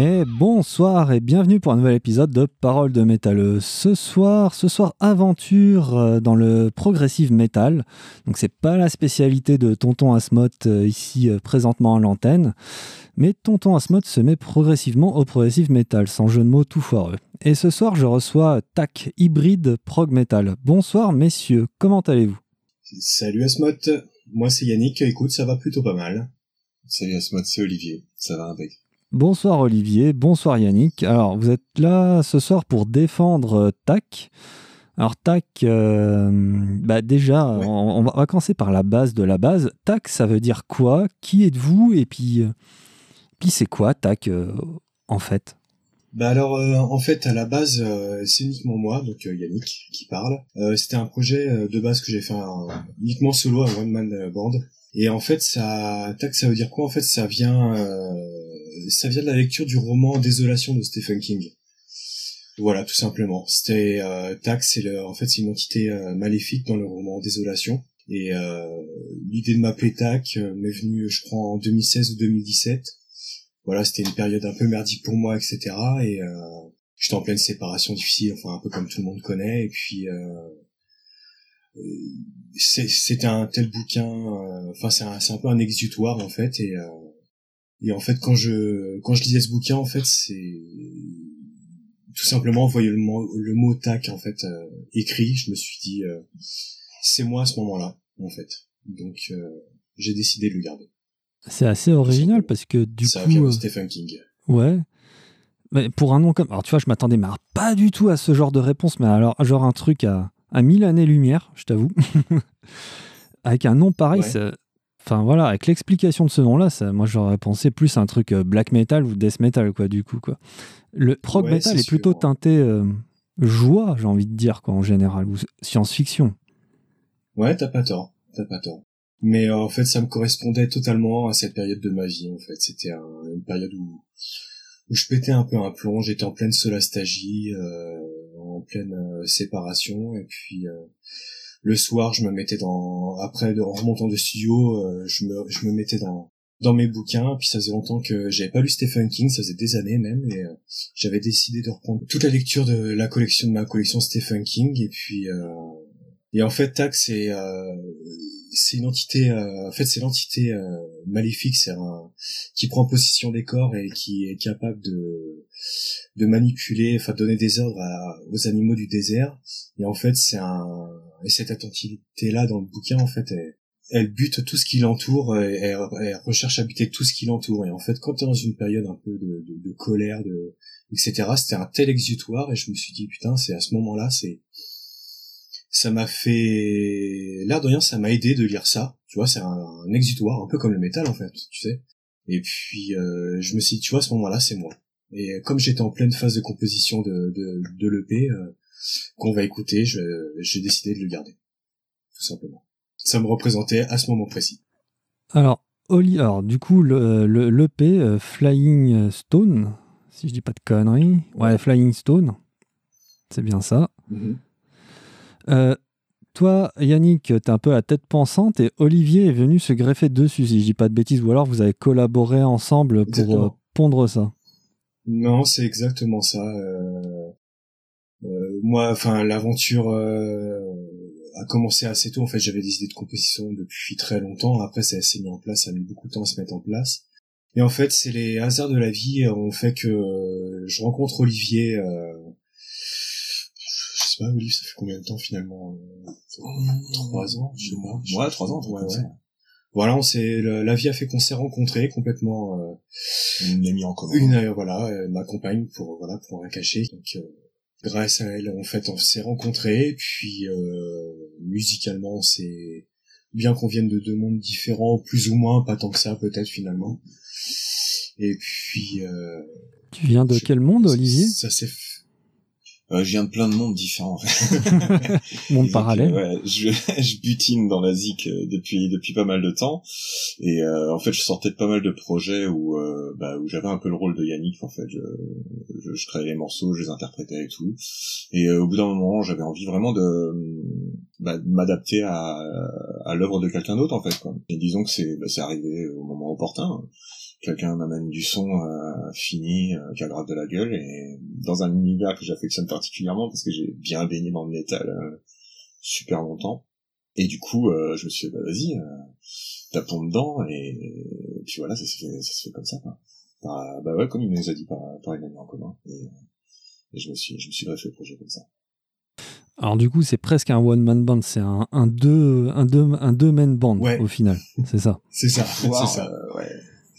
Et bonsoir et bienvenue pour un nouvel épisode de Parole de métal. Ce soir, ce soir aventure euh, dans le progressive metal. Donc c'est pas la spécialité de Tonton Asmoth euh, ici euh, présentement à l'antenne, mais Tonton Asmoth se met progressivement au progressive metal, sans jeu de mots tout foireux. Et ce soir, je reçois TAC Hybride Prog Metal. Bonsoir messieurs, comment allez-vous? Salut Asmoth, moi c'est Yannick, écoute, ça va plutôt pas mal. Salut Asmoth, c'est Olivier, ça va avec. Bonsoir Olivier, bonsoir Yannick. Alors, vous êtes là ce soir pour défendre euh, TAC. Alors, TAC, euh, bah déjà, on, va commencer par la base de la base. TAC, ça veut dire quoi? Qui êtes-vous? Et puis, euh, puis c'est quoi TAC en fait? Bah alors en fait à la base c'est uniquement moi donc Yannick qui parle. C'était un projet de base que j'ai fait uniquement solo à one man band et en fait ça tac ça veut dire quoi? En fait ça vient ça vient de la lecture du roman Désolation de Stephen King. Voilà, tout simplement. C'était euh, Tax, c'est le, en fait c'est une entité euh, maléfique dans le roman Désolation. Et euh, l'idée de m'appeler Tac euh, m'est venue, je crois, en 2016 ou 2017. Voilà, c'était une période un peu merdique pour moi, etc. Et euh, j'étais en pleine séparation difficile, enfin un peu comme tout le monde connaît. Et puis c'était un tel bouquin, enfin c'est un, un peu un exutoire en fait. Et et en fait, quand je quand je lisais ce bouquin, en fait, c'est tout simplement voyez le mot, le mot tac en fait euh, écrit, je me suis dit euh, c'est moi à ce moment-là en fait. Donc euh, j'ai décidé de le garder. C'est assez original parce que du ça coup de Stephen King. Ouais. Mais pour un nom comme alors tu vois, je m'attendais mais pas du tout à ce genre de réponse mais alors genre un truc à à mille années lumière, je t'avoue. Avec un nom pareil, ouais. Enfin voilà, avec l'explication de ce nom-là, moi j'aurais pensé plus à un truc euh, black metal ou death metal quoi du coup quoi. Le prog metal est, plutôt teinté euh, joie, j'ai envie de dire quoi en général ou science-fiction. Ouais, t'as pas tort, t'as pas tort. Mais euh, en fait, ça me correspondait totalement à cette période de ma vie en fait. C'était une période où où je pétais un peu un plomb, j'étais en pleine solastagie, en pleine séparation. Et puis le soir, je me mettais dans, après, en remontant de studio, euh, je me, je me mettais dans, dans mes bouquins, puis ça faisait longtemps que j'avais pas lu Stephen King, ça faisait des années même, et euh, j'avais décidé de reprendre toute la lecture de la collection de ma collection Stephen King, et puis euh, et en fait, Tac, c'est c'est une entité, en fait, c'est l'entité maléfique, c'est un qui prend possession des corps et qui est capable de de manipuler, enfin donner des ordres aux animaux du désert. Et en fait, c'est un et cette attentivité là dans le bouquin en fait elle, bute tout ce qui l'entoure et elle, recherche à buter tout ce qui l'entoure. Et en fait quand t'es dans une période un peu de, de, colère de etc c'était un tel exutoire et je me suis dit putain c'est à ce moment là c'est ça m'a fait l'air de ça m'a aidé de lire ça. Tu vois c'est un, exutoire un peu comme le métal en fait tu sais. Et puis euh, je me suis dit tu vois à ce moment là c'est moi et comme j'étais en pleine phase de composition de de, de l'EP euh, qu'on va écouter, j'ai décidé de le garder. Tout simplement. Ça me représentait à ce moment précis. Alors, Oli, alors du coup, le, le, l'EP euh, Flying Stone, si je dis pas de conneries. Ouais, Flying Stone. C'est bien ça. Mm-hmm. Euh, toi, Yannick, t'es un peu la tête pensante et Olivier est venu se greffer dessus, si je dis pas de bêtises, ou alors vous avez collaboré ensemble pour euh, pondre ça. Non, c'est exactement ça. Euh, euh, moi, enfin, l'aventure euh, a commencé assez tôt. En fait, j'avais des idées de composition depuis très longtemps. Après, ça s'est mis en place, ça a mis beaucoup de temps à se mettre en place. Et en fait, c'est les hasards de la vie ont fait que euh, je rencontre Olivier. Euh, je sais pas, Olivier, ça fait combien de temps finalement Trois ans, je sais pas. Ouais, trois ans. Ouais, ouais. Voilà, on s'est, la vie a fait qu'on s'est rencontrés complètement. Euh, une amie en commun. Une, voilà, ma compagne pour voilà pour rien cacher. Donc grâce à elle, en fait, on s'est rencontrés, puis euh, musicalement, c'est bien qu'on vienne de deux mondes différents, plus ou moins, pas tant que ça, peut-être finalement. Et puis. Euh, tu viens de quel monde, Olivier? Ça s'est euh, je viens de plein de mondes différents. Monde parallèle. Ouais, je, je butine dans la ZIC euh, depuis depuis pas mal de temps et euh, en fait je sortais de pas mal de projets où euh, bah, où j'avais un peu le rôle de Yannick en fait je, je, je créais les morceaux, je les interprétais et tout et au bout d'un moment j'avais envie vraiment de, bah, de m'adapter à à l'œuvre de quelqu'un d'autre en fait quoi. Et disons que c'est bah, c'est arrivé au moment opportun quelqu'un m'amène du son euh, fini euh, qui aggrave de la gueule. Et dans un univers que j'affectionne particulièrement parce que j'ai bien baigné dans le métal euh, super longtemps. Et du coup je me suis dit bah vas-y tapons dedans. Et, puis voilà ça se fait ça se fait comme ça quoi. Bah, bah ouais comme il nous a dit par, par une amie en commun. Et, et je me suis je me suis greffé le projet comme ça. Alors du coup, c'est presque un one man band, c'est un, un deux un deux un deux man band au final, c'est ça. c'est ça, c'est ça. ouais.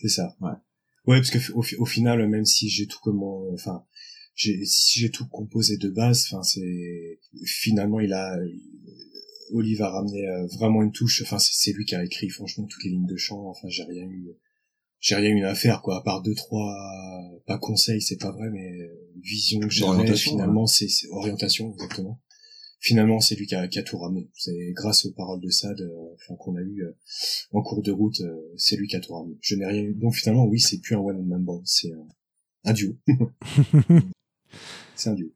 C'est ça. Ouais. Ouais, parce que au, au final, même si j'ai tout comment, enfin, j'ai si j'ai tout composé de base, enfin c'est finalement il a Olive a ramené euh, vraiment une touche. Enfin, c'est lui qui a écrit franchement toutes les lignes de chant. Enfin, j'ai rien eu, j'ai rien eu à faire quoi, à part deux trois, pas conseils, c'est pas vrai, mais vision que j'avais finalement, c'est orientation exactement finalement c'est lui qui a, qui a, tout ramené. C'est grâce aux paroles de Sade euh, qu'on a eu euh, en cours de route, euh, c'est lui qui a tout ramené. Je n'ai rien. Donc finalement oui, c'est plus un one man band, c'est un, duo. c'est un duo.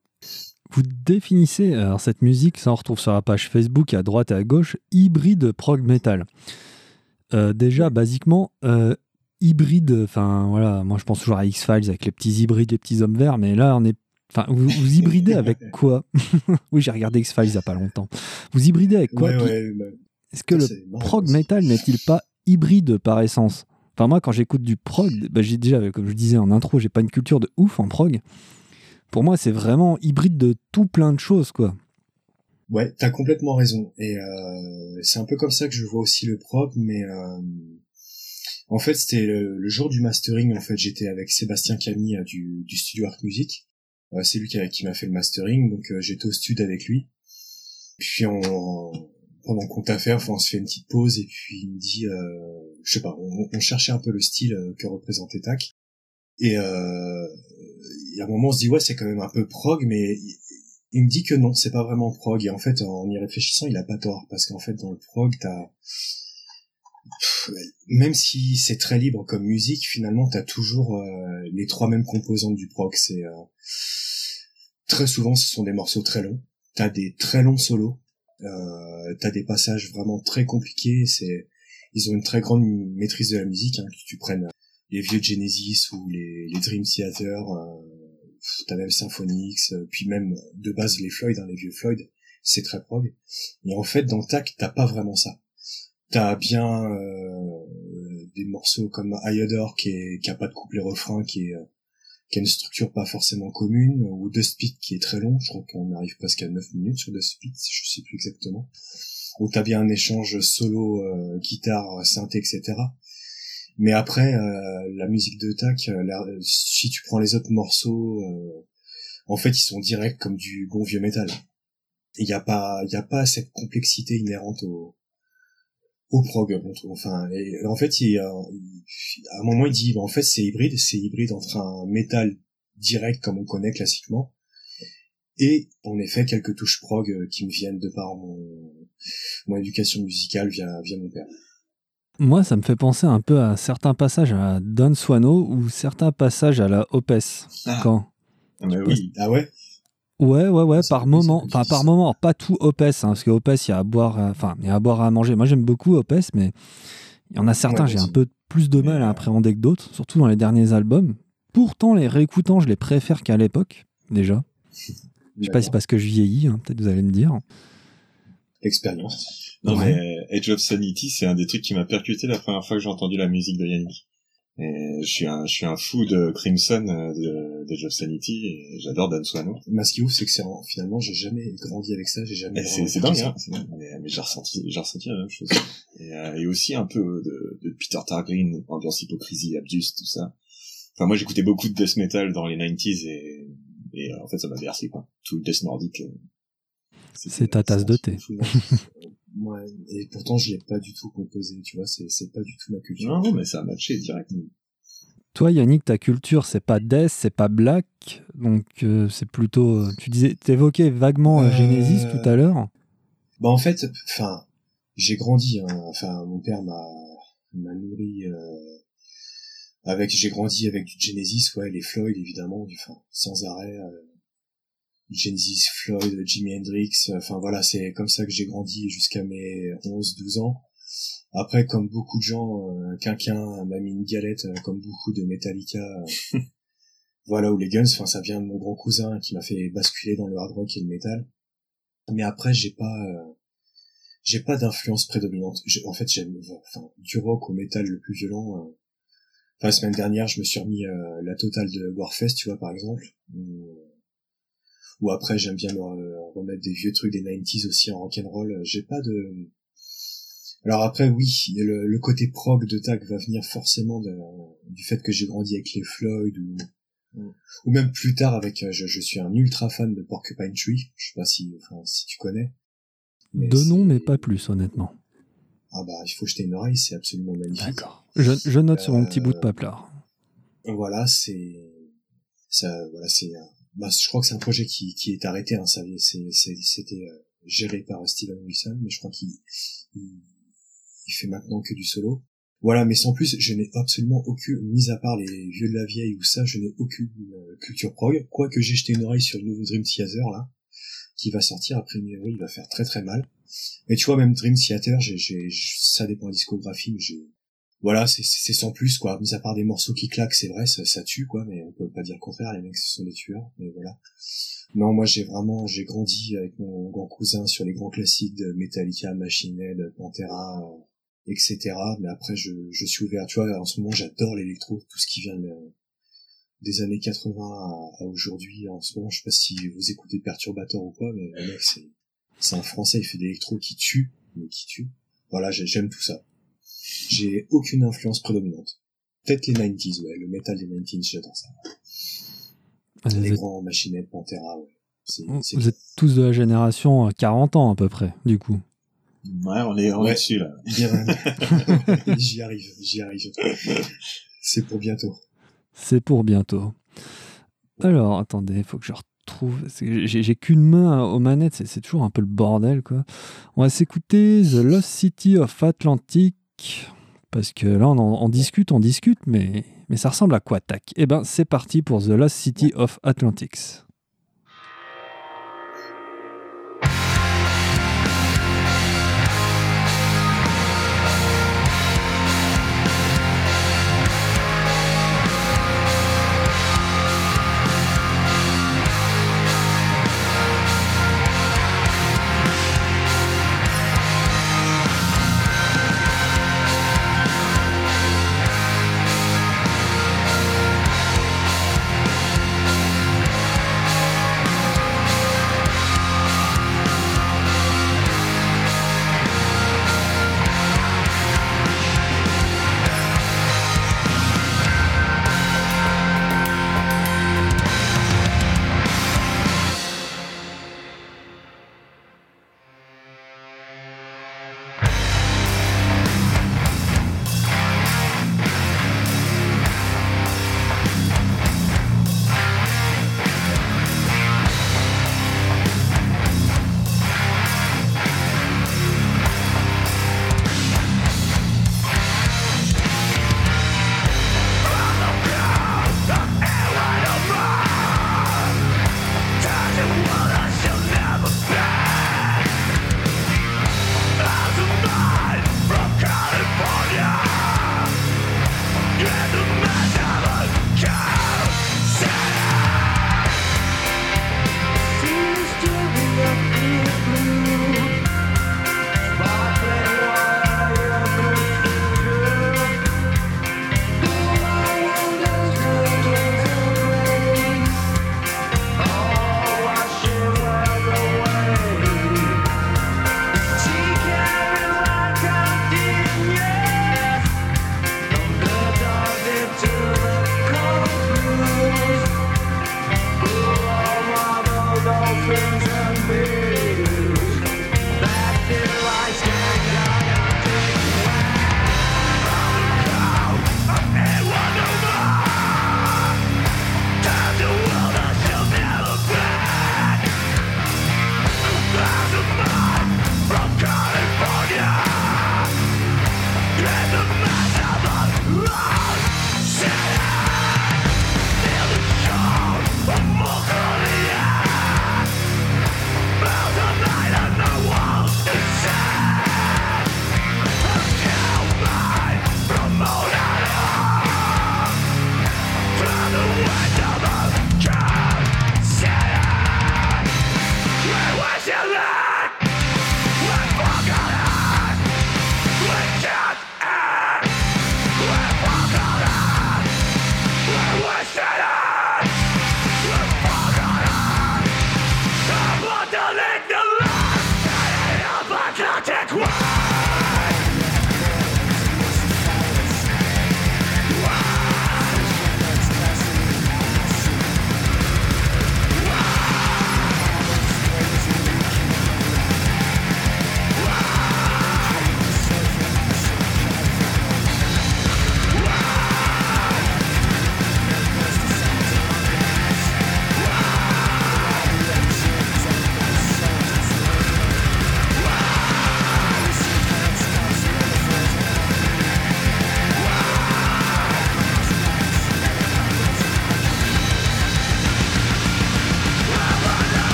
Vous définissez alors cette musique, ça on retrouve sur la page Facebook à droite et à gauche, hybride prog metal. déjà, basiquement, hybride, enfin voilà, moi je pense toujours à X-Files avec les petits hybrides, les petits hommes verts, mais là on est Enfin, vous, hybridez avec quoi? Oui, j'ai regardé X-Files il n'y a pas longtemps. Vous hybridez avec quoi? Bah, Est-ce que le prog metal n'est-il pas hybride par essence? Enfin, moi, quand j'écoute du prog, bah, j'ai déjà, comme je disais en intro, j'ai pas une culture de ouf en prog. Pour moi, c'est vraiment hybride de tout plein de choses, quoi. Ouais, t'as complètement raison. Et euh, c'est un peu comme ça que je vois aussi le prog, mais euh, en fait, c'était le, jour du mastering. En fait, j'étais avec Sébastien Camille euh, du, du studio Art Music c'est lui qui, m'a fait le mastering, donc euh, j'étais au studio avec lui. Puis on, pendant qu'on t'a fait, enfin, on se fait une petite pause et puis il me dit, euh, je sais pas, on, cherchait un peu le style euh, que représentait Tac. Et, euh, et à un moment on se dit ouais c'est quand même un peu prog, mais il, me dit que non, c'est pas vraiment prog. Et en fait en y réfléchissant il a pas tort parce qu'en fait dans le prog t'as même si c'est très libre comme musique, finalement, t'as toujours euh, les trois mêmes composantes du prog. C'est euh, très souvent, ce sont des morceaux très longs. T'as des très longs solos. Euh, t'as des passages vraiment très compliqués. C'est, ils ont une très grande maîtrise de la musique. Hein, que tu prennes les vieux Genesis ou les, les Dream Theater. Euh, t'as même Symphonix, puis même de base les Floyd, hein, les vieux Floyd. C'est très prog. Et en fait, dans Tac, t'as pas vraiment ça t'as bien euh, des morceaux comme Iodor qui est qui a pas de couplet refrain qui est qui a une structure pas forcément commune ou Dust Pit qui est très long je crois qu'on arrive presque à 9 minutes sur Dust Pit je sais plus exactement. Où t'as bien un échange solo euh, guitare synthé etc mais après euh, la musique de Tac si tu prends les autres morceaux en fait ils sont directs comme du bon vieux métal. Il y a pas y a pas cette complexité inhérente au au prog enfin et en fait il, à un moment il dit en fait c'est hybride c'est hybride entre un métal direct comme on connaît classiquement et en effet quelques touches prog euh, qui me viennent de par mon mon éducation musicale via via mon père moi, ça me fait penser un peu à certains passages à Don Swano ou certains passages à la Opes. Ah. Quand ah, oui. ah ouais? Ouais, ouais, ouais, par moment. Enfin, par moment, pas tout Opes, hein, parce que Opes, il y a à boire, enfin, il y a à boire à manger. Moi, j'aime beaucoup Opes, mais il y en a certains, j'ai un peu plus de mal à appréhender que d'autres, surtout dans les derniers albums. Pourtant, les réécoutant, je les préfère qu'à l'époque, déjà. Je sais pas si c'est parce que je vieillis, hein, peut-être vous allez me dire. Expérience. Non, mais Edge of Sanity, c'est un des trucs qui m'a percuté la première fois que j'ai entendu la musique de Yannick. Et je suis un, je suis un fou de Crimson, euh, de, de of Sanity, et j'adore Dan Swano. Mais ce qui est ouf, c'est que c'est, finalement, j'ai jamais grandi avec ça, j'ai jamais. C'est, c'est dingue, hein. Mais, mais j'ai ressenti, j'ai ressenti la même chose. et, euh, et aussi un peu de, de Peter Targreen, ambiance hypocrisie, abuse, tout ça. Enfin, moi, j'écoutais beaucoup de death metal dans les 90s et, et en fait, ça m'a bercé, quoi. Tout le death nordique. Euh, c'est ta tasse de thé. Ouais, et pourtant je l'ai pas du tout composé, tu vois, c'est, c'est pas du tout ma culture. Non, mais ça a matché direct. Toi, Yannick, ta culture, c'est pas death, c'est pas black, donc euh, c'est plutôt. Euh, tu disais, t'évoquais vaguement euh, Genesis tout à l'heure. Bah en fait, enfin, j'ai grandi. Hein, enfin, mon père m'a m'a nourri avec. J'ai grandi avec du Genesis, ouais, les Floyd évidemment, enfin, sans arrêt. Genesis, Floyd, Jimi Hendrix, enfin voilà, c'est comme ça que j'ai grandi jusqu'à mes 11-12 ans. après, comme beaucoup de gens, euh, quelqu'un m'a mis une galette, euh, comme beaucoup de Metallica. euh, voilà, ou les Guns. Enfin, ça vient de mon grand cousin qui m'a fait basculer dans le hard rock et le metal. Mais après, j'ai pas, euh, j'ai pas d'influence prédominante. En fait, j'aime, enfin, du rock au metal le plus violent. euh. Enfin, la semaine dernière, je me suis remis euh, la totale de Warfest, tu vois, par exemple. Ou après, j'aime bien re- remettre des vieux trucs des 90s aussi en rock'n'roll. J'ai pas de, alors après, oui, le, le côté prog de Tag va venir forcément de- du fait que j'ai grandi avec les Floyd ou, ou même plus tard avec, euh, je, je suis un ultra fan de Porcupine Tree. Je sais pas si, enfin, si tu connais. Mais De nom, mais pas plus, honnêtement. Ah bah, il faut jeter une oreille, c'est absolument magnifique. Je, je note sur mon petit Euh, bout de paplard. Voilà, c'est, ça, voilà, c'est, euh, bah, je crois que c'est un projet qui, qui est arrêté, hein, c'était euh, géré par Steven Wilson, mais je crois qu'il, il, fait maintenant que du solo. Voilà, mais sans plus, je n'ai absolument aucune, mis à part les vieux de la vieille ou ça, je n'ai aucune euh, culture prog, quoique j'ai jeté une oreille sur le nouveau Dream Theater, là, qui va sortir, après priori, il va faire très très mal. Mais tu vois, même Dream Theater, j'ai, ça dépend de la discographie, mais j'ai, voilà, c'est, sans plus, quoi. Mis à part des morceaux qui claquent, c'est vrai, ça, ça tue, quoi, mais on peut pas dire le contraire, les mecs, ce sont des tueurs, mais voilà. Non, moi, j'ai vraiment, j'ai grandi avec mon grand cousin sur les grands classiques de Metallica, Machine Head, Pantera, euh, etc. Mais après, je, je suis ouvert, tu vois, en ce moment, j'adore l'électro, tout ce qui vient de- des années 80 à, à aujourd'hui. En ce moment, je sais pas si vous écoutez Perturbator ou quoi, mais le mec, c'est, un français, il fait de l'électro qui tue, mais qui tue. Voilà, j'ai- j'aime tout ça. J'ai aucune influence prédominante. Peut-être les 90s, ouais, le metal des 90s, j'adore ça. Vous Les êtes, grands machinettes, Pantera, ouais. Vous êtes tous de la génération euh, 40 ans à peu près, du coup. Ouais, on est, on Ouais. est dessus, là. j'y arrive, j'y arrive. C'est pour bientôt. C'est pour bientôt. Alors, attendez, il faut que je retrouve. J'ai qu'une main aux manettes, c'est c'est toujours un peu le bordel, quoi. On va s'écouter The Lost City of Atlantic. Parce que là, on, en- on discute, on discute, mais, mais ça ressemble à quoi, tac Eh ben, c'est parti pour The Lost City of Atlantics.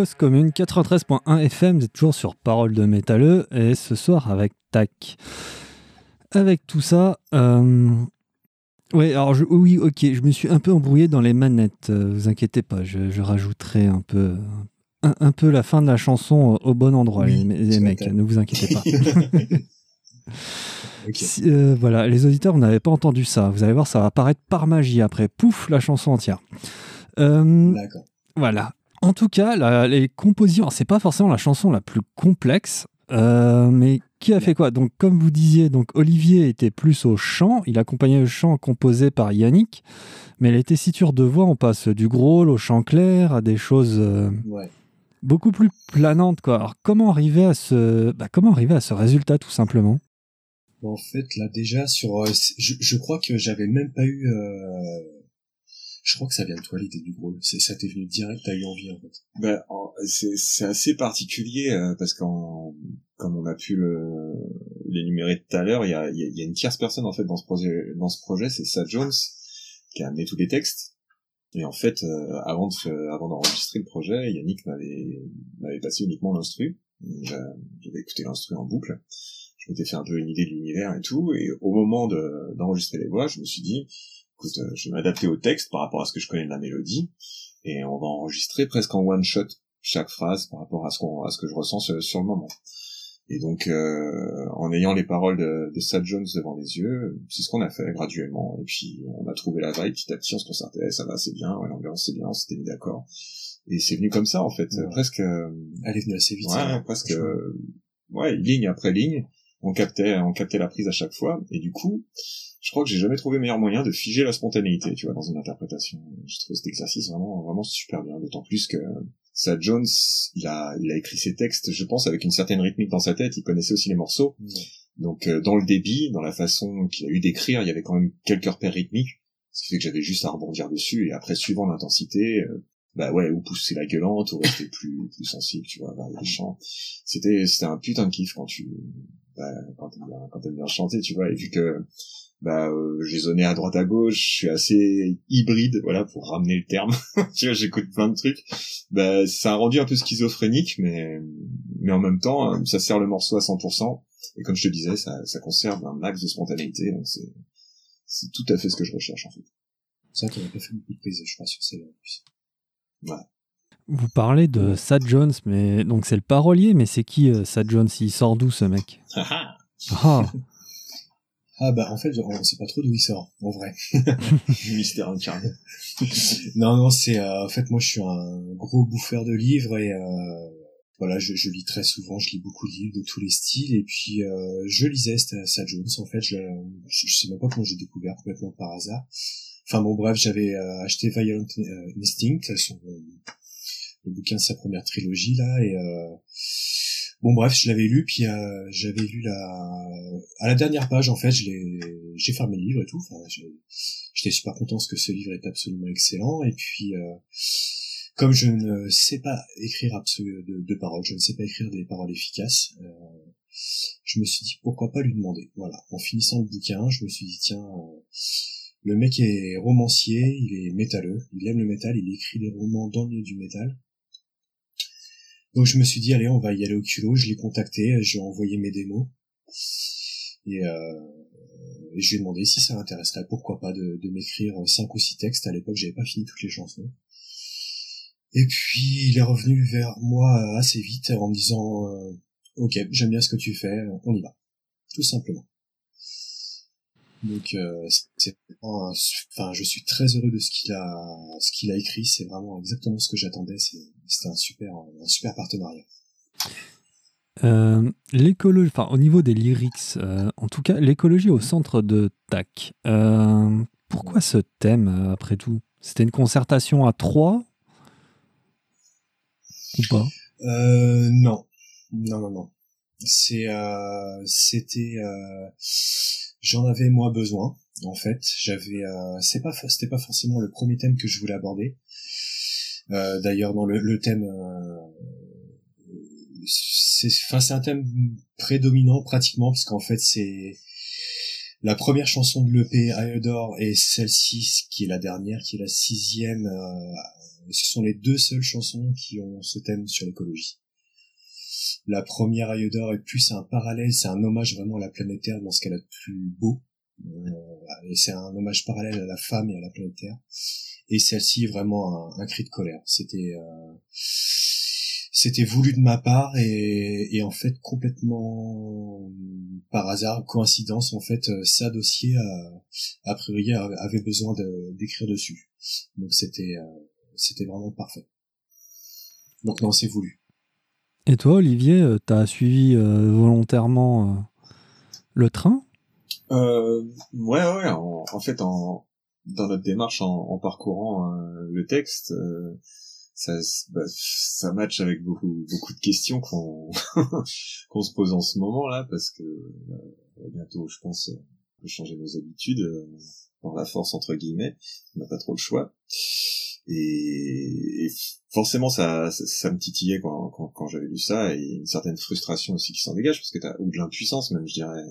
Cause commune 93.1 FM, vous êtes toujours sur Parole de métalleux et ce soir avec TAC. Avec tout ça, euh... oui, alors je, oui, ok, je me suis un peu embrouillé dans les manettes, euh, vous inquiétez pas, je, je rajouterai un peu, un, un, peu la fin de la chanson au bon endroit, Oui, les, mecs, ne vous inquiétez pas. Si- euh, voilà, les auditeurs, vous n'avez pas entendu ça. Vous allez voir, ça va apparaître par magie après. Pouf, la chanson entière. Euh, D'accord. voilà. En tout cas, la- les compositions, c'est pas forcément la chanson la plus complexe, euh, mais qui a fait quoi? Donc, comme vous disiez, donc Olivier était plus au chant. Il accompagnait le chant composé par Yannick, mais les tessitures de voix, on passe du growl au chant clair à des choses euh, Ouais. beaucoup plus planantes. Quoi. Alors, comment arriver à ce, bah, comment arriver à ce résultat, tout simplement? En fait, là déjà sur, euh, je crois que j'avais même pas eu. Euh, Je crois que ça vient de toi l'idée du gros. C'est ça t'est venu direct, t'as eu envie en fait. Ben, en- c'est assez particulier euh, parce qu'en comme on a pu l'énumérer tout à l'heure, il y a, y y a une tierce personne en fait dans ce projet. Dans ce projet, c'est Sad Jones qui a amené tous les textes. Et en fait, euh, avant de avant d'enregistrer le projet, Yannick m'avait m'avait passé uniquement l'instru. J'a- J'avais écouté l'instru en boucle. Je m'étais fait un peu une idée de l'univers et tout. Et au moment de- d'enregistrer les voix, je me suis dit, écoute, euh, je vais m'adapter au texte par rapport à ce que je connais de la mélodie et on va enregistrer presque en one shot chaque phrase par rapport à ce qu'on à ce que je ressens sur, sur le moment. Et donc euh, en ayant les paroles de, de Sad Jones devant les yeux, c'est ce qu'on a fait graduellement. Et puis on a trouvé la vibe petit à petit, on se concertait, ça va, c'est bien, ouais, l'ambiance c'est bien, on s'était mis d'accord. Et c'est venu comme ça en fait, Ouais. presque euh, Elle est venue assez vite. ouais, ça, presque euh, ouais, ligne après ligne, on captait on captait la prise à chaque fois et du coup, je crois que j'ai jamais trouvé meilleur moyen de figer la spontanéité, tu vois, dans une interprétation. Je trouve cet exercice vraiment vraiment super bien, d'autant plus que Sad Jones, il a il a écrit ses textes, je pense avec une certaine rythmique dans sa tête, il connaissait aussi les morceaux. Donc euh, dans le débit, dans la façon qu'il a eu d'écrire, il y avait quand même quelques repères rythmiques, ce qui fait que j'avais juste à rebondir dessus et après suivant l'intensité, euh, bah ouais, ou pousser la gueulante, ou rester plus plus sensible, tu vois, vers les chants. C'était c'était un putain de kiff quand tu bah, quand t'aimes bien quand t'aimes bien chanter, tu vois, et vu que bah euh, j'ai zoné à droite à gauche, je suis assez hybride, voilà, pour ramener le terme. tu vois, j'écoute plein de trucs. Bah ça a rendu un peu schizophrénique, mais mais en même temps, euh, ça sert le morceau à 100%. Et comme je te disais, ça, ça conserve un max de spontanéité, donc c'est, c'est tout à fait ce que je recherche en fait. C'est vrai qu'on a pas fait beaucoup de prises, je crois, sur celle-là. en plus. Vous parlez de Sad Jones, mais donc c'est le parolier, mais c'est qui euh, Sad Jones? Il sort d'où ce mec? Ah, Ah bah en fait, on sait pas trop d'où il sort, en vrai. Mystère incarné. non, non, c'est euh, en fait moi je suis un gros bouffeur de livres et euh, voilà, je, je, lis très souvent, je lis beaucoup de livres de tous les styles, et puis euh, je lisais Sad Jones, en fait, je, je, sais même pas comment j'ai découvert complètement par hasard. Enfin bon, bref, j'avais euh, acheté Violent euh, Instinct, son, le bouquin de sa première trilogie là, et bon bref, je l'avais lu, puis j'avais lu la, à la dernière page en fait, j'ai fermé le livre et tout. Enfin, j'étais super content parce que ce livre est absolument excellent, et puis comme je ne sais pas écrire de, de, paroles, je ne sais pas écrire des paroles efficaces, euh, je me suis dit pourquoi pas lui demander. Voilà, en finissant le bouquin, je me suis dit tiens, euh, le mec est romancier, il est métalleux, il aime le métal, il écrit des romans dans le milieu du métal. Donc je me suis dit allez, on va y aller au culot. Je l'ai contacté, je lui ai envoyé mes démos et, euh, et je lui ai demandé si ça l'intéresserait, pourquoi pas de, m'écrire cinq ou six textes. À l'époque, j'avais pas fini toutes les chansons. Et puis il est revenu vers moi assez vite en me disant euh, ok j'aime bien ce que tu fais, on y va, tout simplement. Donc euh, c'est enfin je suis très heureux de ce qu'il a ce qu'il a écrit, c'est vraiment exactement ce que j'attendais, c'est un super un super partenariat. Euh, l'écologie, enfin au niveau des lyrics, euh, en tout cas l'écologie au centre de TAC. pourquoi ce thème après tout? C'était une concertation à trois? Ou pas? Non, non, non, non. C'est, c'était, j'en avais moi besoin. En fait, j'avais, euh, c'est pas, c'était pas forcément le premier thème que je voulais aborder. Euh, d'ailleurs, dans le, thème, euh, c'est, enfin, c'est un thème prédominant pratiquement parce qu'en fait, c'est la première chanson de l'EP Iodore et celle-ci qui est la dernière, qui est la sixième, euh, ce sont les deux seules chansons qui ont ce thème sur l'écologie. La première Ayodor est plus un parallèle, c'est un hommage vraiment à la planète Terre dans ce qu'elle a de plus beau. Euh, et c'est un hommage parallèle à la femme et à la planète Terre. Et celle-ci vraiment un, cri de colère. C'était euh, c'était voulu de ma part et, en fait complètement par hasard, coïncidence en fait, ça dossier a, a priori avait besoin d'écrire dessus. Donc c'était c'était vraiment parfait. Donc non, c'est voulu. Et toi, Olivier, euh, t'as suivi euh, volontairement euh, le train? Euh, Ouais, ouais. En, fait, en, dans notre démarche en, parcourant le texte, ça, bah, match avec beaucoup, beaucoup de questions qu'on qu'on se pose en ce moment-là, parce que bientôt, je pense, on peut changer nos habitudes dans la force entre guillemets. On n'a pas trop le choix. Et, forcément ça, ça, me titillait quand, quand, quand j'avais lu ça. Et une certaine frustration aussi qui s'en dégage parce que t'as ou de l'impuissance même je dirais.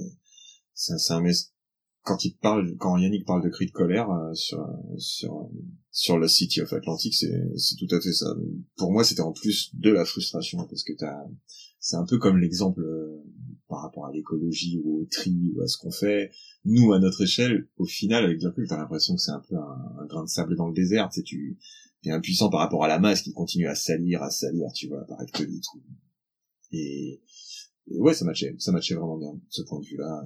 C'est un quand il parle quand Yannick parle de cri de colère euh, sur sur sur la City of Atlantic c'est c'est tout à fait ça. Pour moi c'était en plus de la frustration parce que t'as c'est un peu comme l'exemple euh, par rapport à l'écologie ou au tri ou à ce qu'on fait. Nous, à notre échelle, au final, avec du recul, t'as l'impression que c'est un peu un, grain de sable dans le désert. Tu tu es impuissant par rapport à la masse qui continue à salir, à salir, tu vois, apparaître que litre. Et, et ouais, ça matchait, ça matchait vraiment bien, de ce point de vue-là.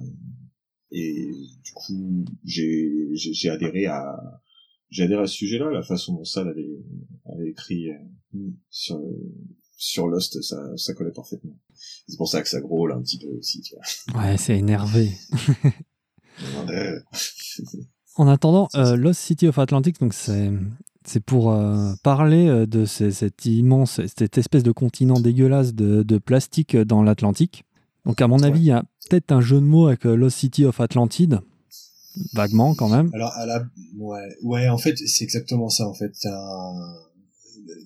Et, du coup, j'ai, j'ai adhéré à, j'ai adhéré à ce sujet-là, la façon dont ça avait, avait écrit euh, sur, sur Lost, ça, ça collait parfaitement. C'est pour ça que ça gros un petit peu aussi, tu vois. Ouais, c'est énervé. en attendant, euh, Lost City of Atlantic, donc c'est c'est pour euh, parler euh, de cette immense, cette espèce de continent dégueulasse de, de plastique dans l'Atlantique. Donc à mon avis, il y a peut-être un jeu de mots avec Lost City of Atlantide, vaguement quand même. Alors à la, ouais, ouais, en fait, c'est exactement ça. En fait,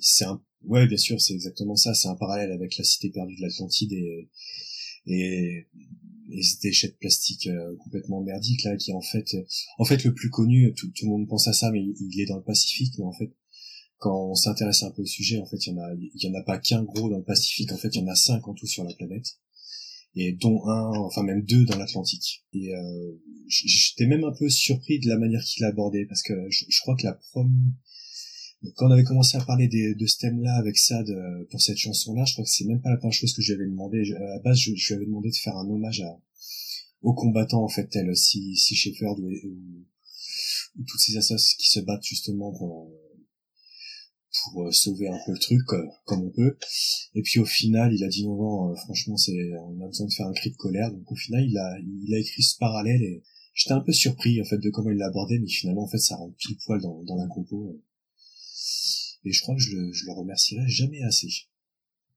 c'est un Ouais, bien sûr, c'est exactement ça. C'est un parallèle avec la cité perdue de l'Atlantide et, et, et ces déchets de plastique euh, complètement merdiques là, qui en fait, en fait le plus connu, tout, tout, le monde pense à ça, mais il, est dans le Pacifique. Mais en fait, quand on s'intéresse un peu au sujet, en fait, il y en a, il y en a pas qu'un gros dans le Pacifique. En fait, il y en a cinq en tout sur la planète, et dont un, enfin même deux dans l'Atlantique. Et euh, j'étais même un peu surpris de la manière qu'il a abordé, parce que je, je crois que la quand on avait commencé à parler de ce thème-là avec ça pour cette chanson-là, je crois que c'est même pas la première chose que j'avais demandé. À la base, je, lui avais demandé de faire un hommage à, aux combattants, en fait, tels si, si Shepherd ou, ou, toutes ces assos qui se battent justement pour, pour euh, sauver un peu le truc comme, on peut. Et puis au final, il a dit non, non, franchement, c'est, on a besoin de faire un cri de colère. Donc au final, il a, il a écrit ce parallèle et j'étais un peu surpris en fait de comment il l'a abordé, mais finalement en fait ça rentre pile poil dans, dans la compo. Et je crois que je le, je le remercierai jamais assez.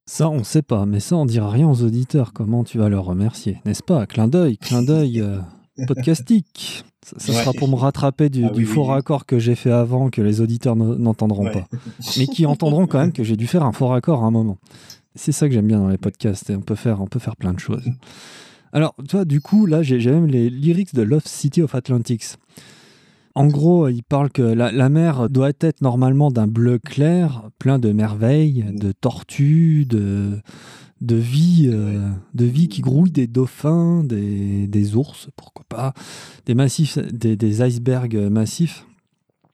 Ça, on sait pas, mais ça, on dira rien aux auditeurs. Comment tu vas leur remercier, n'est-ce pas? Clin d'œil, clin d'œil euh, podcastique. Ça, sera pour me rattraper du, ah faux raccord que j'ai fait avant, que les auditeurs n'entendront pas. Mais qui entendront quand même que j'ai dû faire un faux raccord à un moment. C'est ça que j'aime bien dans les podcasts. Et on peut faire, on peut faire plein de choses. Alors, toi, du coup, là, j'ai même les lyrics de Love City of Atlantics. En gros, il parle que la, mer doit être normalement d'un bleu clair, plein de merveilles, de tortues, de, de vie, euh, de vie qui grouille des dauphins, des, ours, pourquoi pas, des massifs, des, icebergs massifs.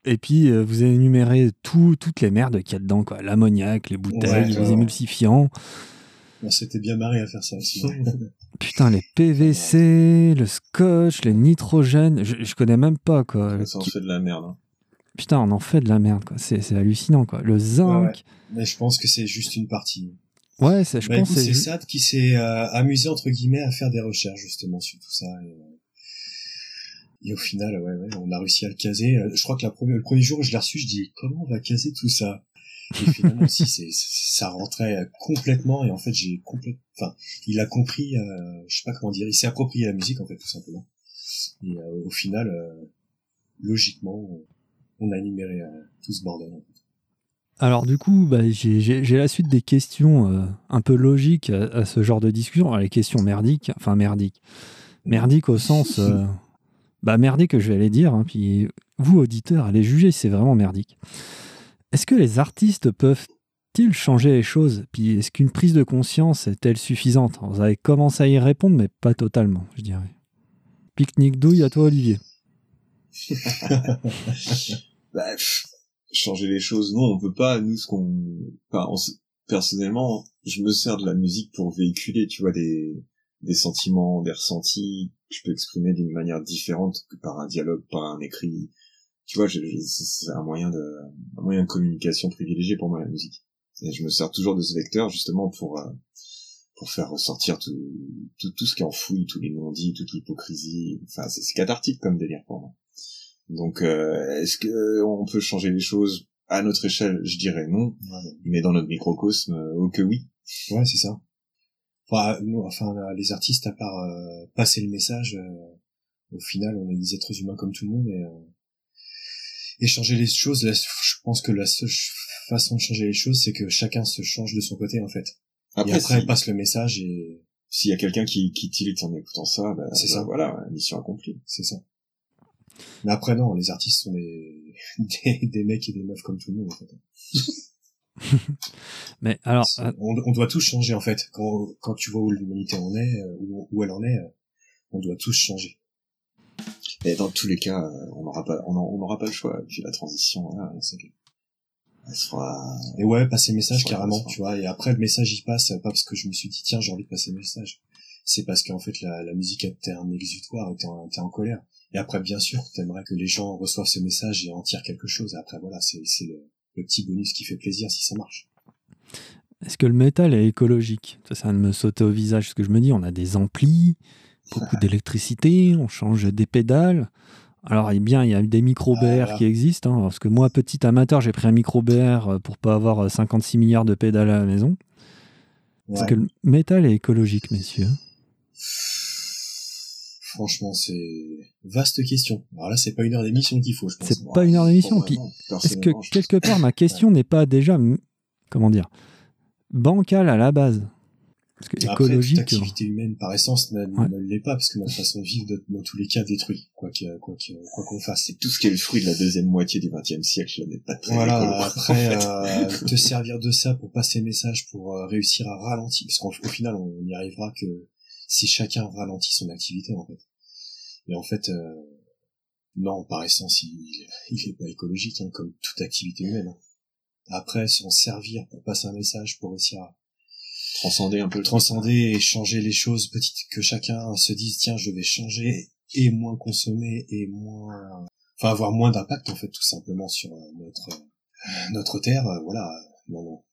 Et puis, euh, vous énumérez tout, toutes les merdes qu'il y a dedans, quoi. L'ammoniac, les bouteilles, les émulsifiants. On s'était bien marré à faire ça aussi. Putain, les PVC, le scotch, les nitrogènes, je, je connais même pas quoi. Ça en fait de la merde. Hein. Putain, on en fait de la merde quoi. C'est hallucinant quoi. Le zinc. Mais je pense que c'est juste une partie. Ouais, je bah, pense c'est Sad qui s'est euh, amusé entre guillemets à faire des recherches justement sur tout ça. Et, euh, au final, ouais, ouais, on a réussi à le caser. Euh, je crois que la première, le premier jour où je l'ai reçu, je dis comment on va caser tout ça? Et finalement c'est ça rentrait complètement et en fait j'ai complètement enfin il a compris euh, je sais pas comment dire il s'est approprié la musique en fait tout simplement et euh, au final euh, logiquement on a énuméré tout ce bordel Alors du coup, bah, j'ai la suite des questions un peu logiques à, ce genre de discussion. les questions merdiques, enfin merdiques. Merdiques au sens... bah merdique, je vais aller dire. Hein, puis vous, auditeurs, allez juger si c'est vraiment merdique. Est-ce que les artistes peuvent-ils changer les choses? Puis est-ce qu'une prise de conscience est-elle suffisante? Vous avez commencé à y répondre, mais pas totalement, je dirais. Pique-nique douille à toi, Olivier. bah, changer les choses, non, on peut pas. Nous, ce qu'on, personnellement, je me sers de la musique pour véhiculer, tu vois, des des sentiments, des ressentis que je peux exprimer d'une manière différente que par un dialogue, par un écrit, tu vois, c'est un moyen de, un moyen de communication privilégié pour moi la musique. Et je me sers toujours de ce vecteur justement pour euh, pour faire ressortir tout, tout, tout ce qui enfoui, tous les non-dits, toute l'hypocrisie. Enfin, c'est cathartique comme délire pour moi. Donc, euh, est-ce que on peut changer les choses à notre échelle? Je dirais non, mais dans notre microcosme, euh, oh que oui. Ouais, c'est ça. Enfin, nous, enfin, les artistes, à part passer le message, au final, on est des êtres humains comme tout le monde et et changer les choses je pense que la seule façon de changer les choses c'est que chacun se change de son côté en fait. Après, et après passe le message et s'il y a quelqu'un qui qui tilte en écoutant ça bah, c'est ça. bah, voilà mission accomplie. C'est ça. Mais après non les artistes sont des, des, mecs et des meufs comme tout le monde en fait. Mais alors euh, on, doit tous changer en fait. Quand quand tu vois où l'humanité en est euh, où, où elle en est euh, on doit tous changer. Et dans tous les cas, euh, on n'aura pas, on n'aura pas le choix. Puis la transition, là, elle sera. Et ouais, passer message carrément, tu vois. Et après le message il passe, pas parce que je me suis dit tiens j'ai envie de passer message. C'est parce qu'en fait la, la musique était un exutoire, était en, était en colère. Et après bien sûr, t'aimerais que les gens reçoivent ce message et en tirent quelque chose. Et après voilà, c'est c'est le, le petit bonus qui fait plaisir si ça marche. Est-ce que le métal est écologique? Ça, ça me sauter au visage. Ce que je me dis, on a des amplis, beaucoup d'électricité, on change des pédales. Alors, eh bien, il y a des micro BR qui existent, hein, parce que moi, petit amateur, j'ai pris un micro BR euh, pour pas avoir 56 euh, milliards de pédales à la maison. Est-ce que le métal est écologique, messieurs Franchement, c'est vaste question. Alors là, c'est pas une heure d'émission qu'il faut, je pense. C'est pas une heure d'émission. est-ce que quelque part, ma question n'est pas déjà, comment dire, bancale à la base? Parce que Après, écologique. Toute activité humaine, par essence, ne, l'est pas, parce que notre façon de vivre, dans tous les cas, détruit, quoi qu'on quoi quoi qu'on fasse. C'est tout ce qui est le fruit de la deuxième moitié du XXe siècle, n'est pas très Voilà, après, euh, te servir de ça pour passer message, pour euh, réussir à ralentir, parce qu'au final, on n'y arrivera que si chacun ralentit son activité, en fait. Et en fait, euh, non, par essence, il, il est pas écologique, hein, comme toute activité humaine. Hein. Après, s'en servir pour passer un message, pour réussir à transcender un peu transcender et changer les choses petit que chacun se dise tiens je vais changer et moins consommer et moins enfin avoir moins d'impact en fait tout simplement sur euh, notre notre terre, voilà, non, non.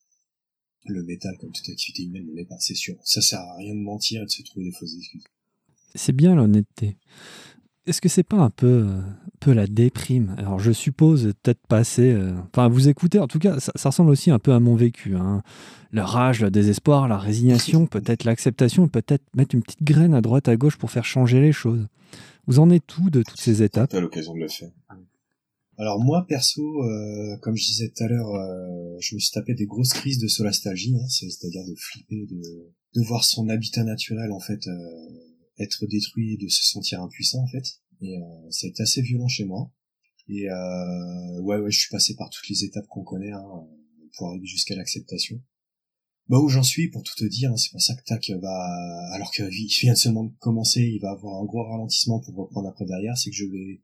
Le métal, comme toute activité humaine, ne l'est pas, c'est sûr. Ça sert à rien de mentir et de se trouver des fausses excuses. C'est bien l'honnêteté. Est-ce que c'est pas un peu, peu la déprime? Alors je suppose peut-être passer. Euh, enfin, vous écoutez, en tout cas, ça, ressemble aussi un peu à mon vécu. Hein. La rage, le désespoir, la résignation, peut-être l'acceptation, peut-être mettre une petite graine à droite à gauche pour faire changer les choses. Vous en êtes tout de toutes ces étapes? à l'occasion de le faire. Alors moi perso, euh, comme je disais tout à l'heure, euh, je me suis tapé des grosses crises de solastalgie, hein, c'est-à-dire de flipper, de, de voir son habitat naturel en fait être détruit et de se sentir impuissant en fait. Et euh, ça a été assez violent chez moi. Et euh, ouais, ouais, je suis passé par toutes les étapes qu'on connaît hein, pour arriver jusqu'à l'acceptation. Bah où j'en suis, pour tout te dire, hein, c'est pour ça que Tac va, alors que il vient seulement de commencer, il va avoir un gros ralentissement pour reprendre après derrière, c'est que je vais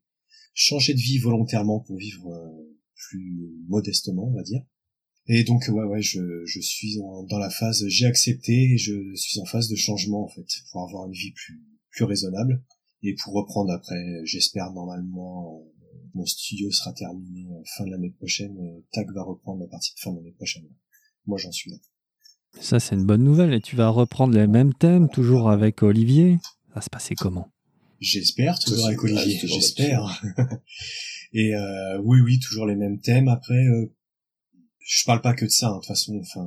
changer de vie volontairement pour vivre euh, plus modestement, on va dire. Et donc ouais ouais je, je suis dans la phase j'ai accepté et je suis en phase de changement en fait pour avoir une vie plus plus raisonnable et pour reprendre après j'espère normalement euh, mon studio sera terminé euh, fin de l'année prochaine TAC va reprendre la partie de fin de l'année prochaine. Moi j'en suis là. Ça c'est une bonne nouvelle et tu vas reprendre les mêmes thèmes toujours avec Olivier. Ça va se passer comment? J'espère toujours avec Olivier, j'espère. et euh, oui oui toujours les mêmes thèmes après euh, je parle pas que de ça, hein, de façon, enfin,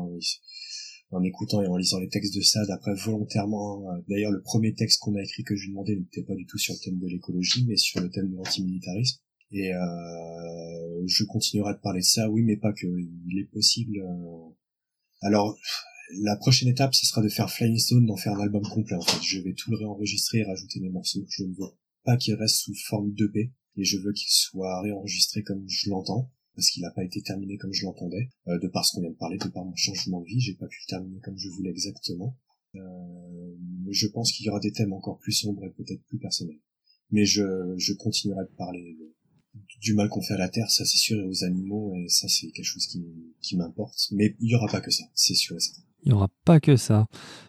en écoutant et en lisant les textes de Sade, après volontairement, euh, d'ailleurs le premier texte qu'on a écrit que je lui demandais n'était pas du tout sur le thème de l'écologie, mais sur le thème de l'antimilitarisme. Et euh, je continuerai de parler de ça, oui, mais pas que. Il est possible. Euh, alors, la prochaine étape, ce sera de faire Flying Stone, d'en faire un album complet. En fait, je vais tout le réenregistrer et rajouter des morceaux. Je ne veux pas qu'il reste sous forme d'EP, et je veux qu'il soit réenregistré comme je l'entends parce qu'il n'a pas été terminé comme je l'entendais, euh, de par ce qu'on vient de parler, de par mon changement de vie, j'ai pas pu le terminer comme je voulais exactement. Euh, je pense qu'il y aura des thèmes encore plus sombres et peut-être plus personnels. Mais je, je continuerai de parler du mal qu'on fait à la Terre, ça c'est sûr, et aux animaux, et ça c'est quelque chose qui, m'importe. Mais il y aura pas que ça, c'est sûr et certain. Il n'y aura pas que ça.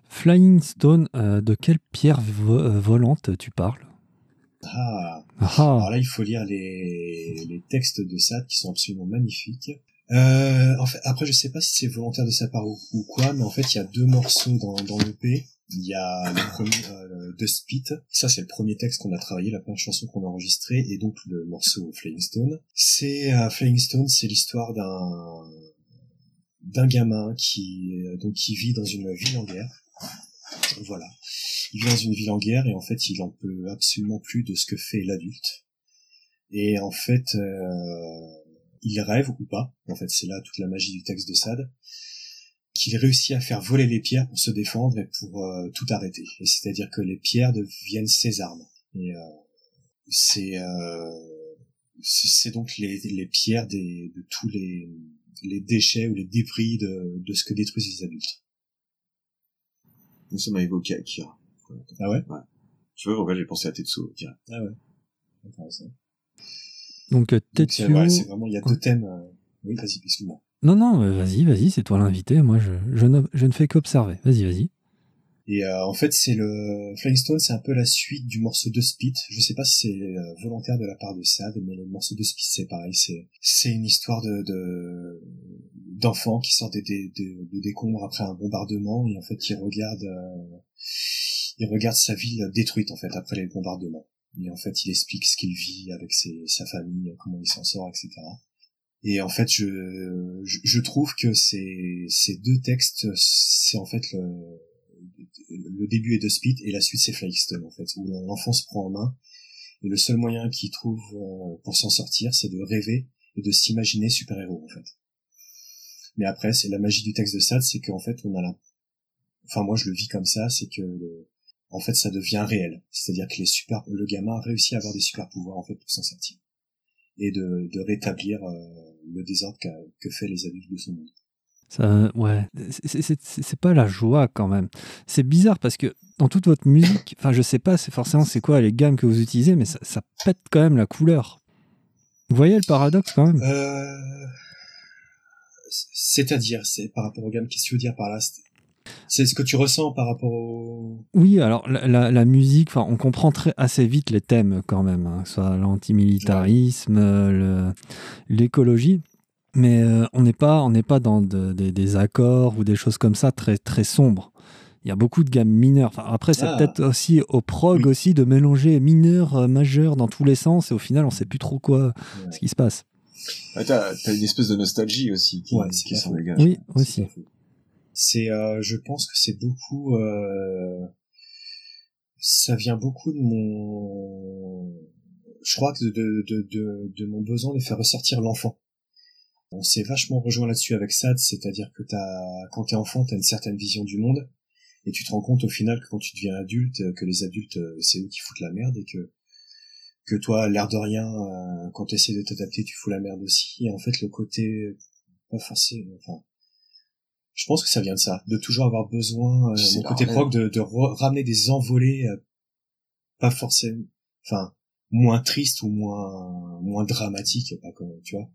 Flying Stone, euh, de quelle pierre volante tu parles? Ah. Alors là, il faut lire les, les textes de Sade qui sont absolument magnifiques. Euh, en fait, après, je sais pas si c'est volontaire de sa part ou, quoi, mais en fait, il y a deux morceaux dans, dans l'EP. Il y a le premier, euh, The Spit. Ça, c'est le premier texte qu'on a travaillé, la première chanson qu'on a enregistrée, et donc le morceau Flying Stone. C'est, euh, Flying Stone, c'est l'histoire d'un, d'un gamin qui, euh, donc, qui vit dans une ville en guerre. Voilà il vit dans une ville en guerre et en fait il en peut absolument plus de ce que fait l'adulte. Et en fait, euh, il rêve ou pas, en fait c'est là toute la magie du texte de Sade, qu'il réussit à faire voler les pierres pour se défendre et pour euh, tout arrêter. Et c'est-à-dire que les pierres deviennent ses armes. Et euh, c'est donc les, pierres de tous les, déchets ou les débris de ce que détruisent les adultes. Nous sommes évoqué Akira. Ah ouais? Ouais. Tu vois, pourquoi j'ai pensé à Tetsuo, direct. Ah ouais. Intéressant. Donc, euh, Tetsuo. Ouais, c'est vraiment, il y a deux thèmes. Euh... Oui, vas-y, excuse-moi. Non, non, euh, vas-y, vas-y, c'est toi l'invité. Moi, je, je, ne, je ne fais qu'observer. Vas-y, vas-y. Et euh, en fait, c'est le Flying Stone, c'est un peu la suite du morceau de Spit. Je sais pas si c'est volontaire de la part de Sad, mais le morceau de Spit, c'est pareil. C'est c'est une histoire de d'enfants qui sortent des, des, des, décombres après un bombardement et en fait, ils regardent euh, il regarde sa ville détruite en fait après les bombardements. Et en fait, il explique ce qu'il vit avec ses, sa famille, comment il s'en sort, etc. Et en fait, je, je, trouve que ces, ces deux textes, c'est en fait le, le début est de Spit et la suite c'est Flagstone en fait, où l'enfant se prend en main. Et le seul moyen qu'il trouve euh, pour s'en sortir, c'est de rêver et de s'imaginer super-héros en fait. Mais après, c'est la magie du texte de Sade, c'est qu'en fait, on a la... Enfin, moi, je le vis comme ça, c'est que en fait ça devient réel. C'est-à-dire que les super, le gamin réussit à avoir des super pouvoirs en fait pour s'en sortir et de, de rétablir euh, le désordre que fait les adultes de son monde. Ça, ouais, c'est pas la joie quand même. C'est bizarre parce que dans toute votre musique, enfin je sais pas, c'est forcément c'est quoi les gammes que vous utilisez, mais ça, ça, pète quand même la couleur. Vous voyez le paradoxe quand même? Euh... C'est-à-dire, c'est par rapport aux gammes, qu'est-ce que tu veux dire par là c'est ce que tu ressens par rapport au... Oui, alors la, la, musique, on comprend très, assez vite les thèmes quand même, hein, soit l'antimilitarisme, l'écologie. mais euh, on n'est pas, on pas dans de- des- des accords ou des choses comme ça très, très sombres. Il y a beaucoup de gammes mineures. Enfin, après, c'est Ah. peut-être aussi au prog Oui. aussi de mélanger mineur, euh, majeur dans tous les sens, et au final, on sait plus trop quoi, Ouais. ce qui se passe. Ah, t'as, t'as une espèce de nostalgie aussi qui, Ouais, qui s'en dégage. Oui, C'est aussi. C'est, euh, je pense que c'est beaucoup, euh, ça vient beaucoup de mon, je crois que de, de, de, de mon besoin de faire ressortir l'enfant. On s'est vachement rejoint là-dessus avec Sad, c'est-à-dire que t'as, quand t'es enfant, t'as une certaine vision du monde, et tu te rends compte au final que quand tu deviens adulte, que les adultes, euh, c'est eux qui foutent la merde, et que, que toi, l'air de rien, euh, quand tu essaies de t'adapter, tu fous la merde aussi, et en fait, le côté, pas forcément, enfin, je pense que ça vient de ça, de toujours avoir besoin, euh, mon côté la prog, de, de ramener des envolées, euh, pas forcément, enfin, moins tristes ou moins, moins dramatiques, pas comme, tu vois.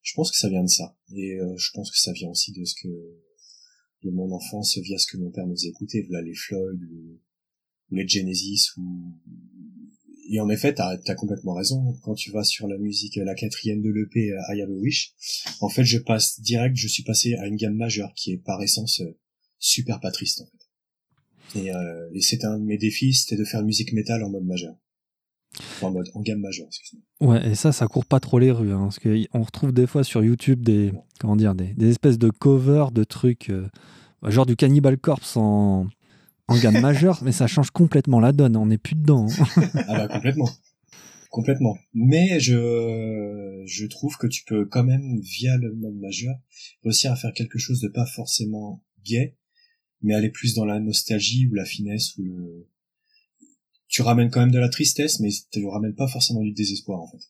Je pense que ça vient de ça. Et euh, je pense que ça vient aussi de ce que, de mon enfance via ce que mon père nous écouter, voilà les Floyd ou, ou les Genesis ou, et en effet, t'as as complètement raison. Quand tu vas sur la musique, la quatrième de l'EP, euh, I Have a Wish, en fait, je passe direct, je suis passé à une gamme majeure qui est par essence euh, super pas triste, en. Et, euh, et c'était un de mes défis, c'était de faire musique métal en mode majeur. En mode, en gamme majeure. Ouais, et ça, ça court pas trop les rues, hein, parce qu'on retrouve des fois sur YouTube des, comment dire, des, des espèces de covers de trucs, euh, genre du Cannibal Corpse en, en gamme majeure, mais ça change complètement la donne, on n'est plus dedans. hein. Ah bah, complètement. Complètement. Mais je, je trouve que tu peux quand même, via le mode majeur, réussir à faire quelque chose de pas forcément gay, mais aller plus dans la nostalgie ou la finesse ou le, tu ramènes quand même de la tristesse, mais tu ramènes pas forcément du désespoir, en fait.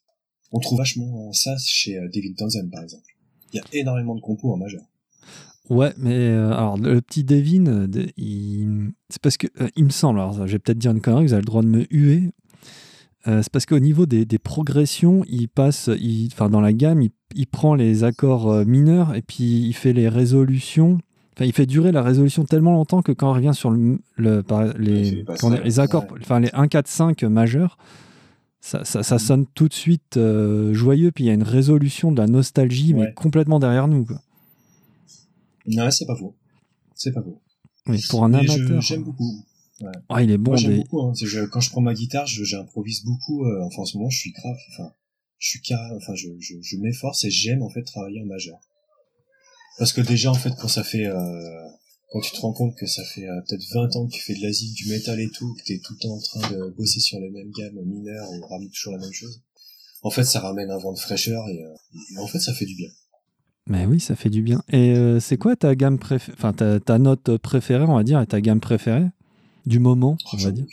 On trouve vachement ça chez euh, David Townsend, par exemple. Il y a énormément de compos en majeur. Ouais, mais euh, alors le petit Devin, euh, de- c'est parce que euh, il me semble, alors ça, je vais peut-être dire une connerie, vous avez le droit de me huer. Euh, c'est parce qu'au niveau des, des progressions, il passe, enfin dans la gamme, il, il prend les accords mineurs et puis il fait les résolutions. Enfin, il fait durer la résolution tellement longtemps que quand on revient sur le, le- les, accords, ouais. enfin les 1, 4, 5 majeurs, ça, ça, ça sonne tout de suite joyeux. Puis il y a une résolution de la nostalgie, mais complètement derrière nous. Quoi. Non, c'est pas faux. C'est pas faux. Mais pour un amateur, j'aime beaucoup. ah, il est bon. Moi, j'aime beaucoup. Hein. Je- quand je prends ma guitare, j'improvise beaucoup. euh, enfin, en ce moment, je suis grave. Enfin, je suis carré. Enfin, je, je, je m'efforce et j'aime en fait travailler en majeur. Parce que déjà, en fait, quand ça fait, euh, quand tu te rends compte que ça fait euh, peut-être 20 ans que tu fais de la zik, du métal et tout, que t'es tout le temps en train de bosser sur les mêmes gammes mineures ou ramener toujours la même chose. En fait, ça ramène un vent de fraîcheur et, euh, et en fait, ça fait du bien. Mais oui, ça fait du bien. Et euh, c'est quoi ta gamme préférée, enfin ta, ta note préférée, on va dire, et ta gamme préférée? Du moment, on va dire.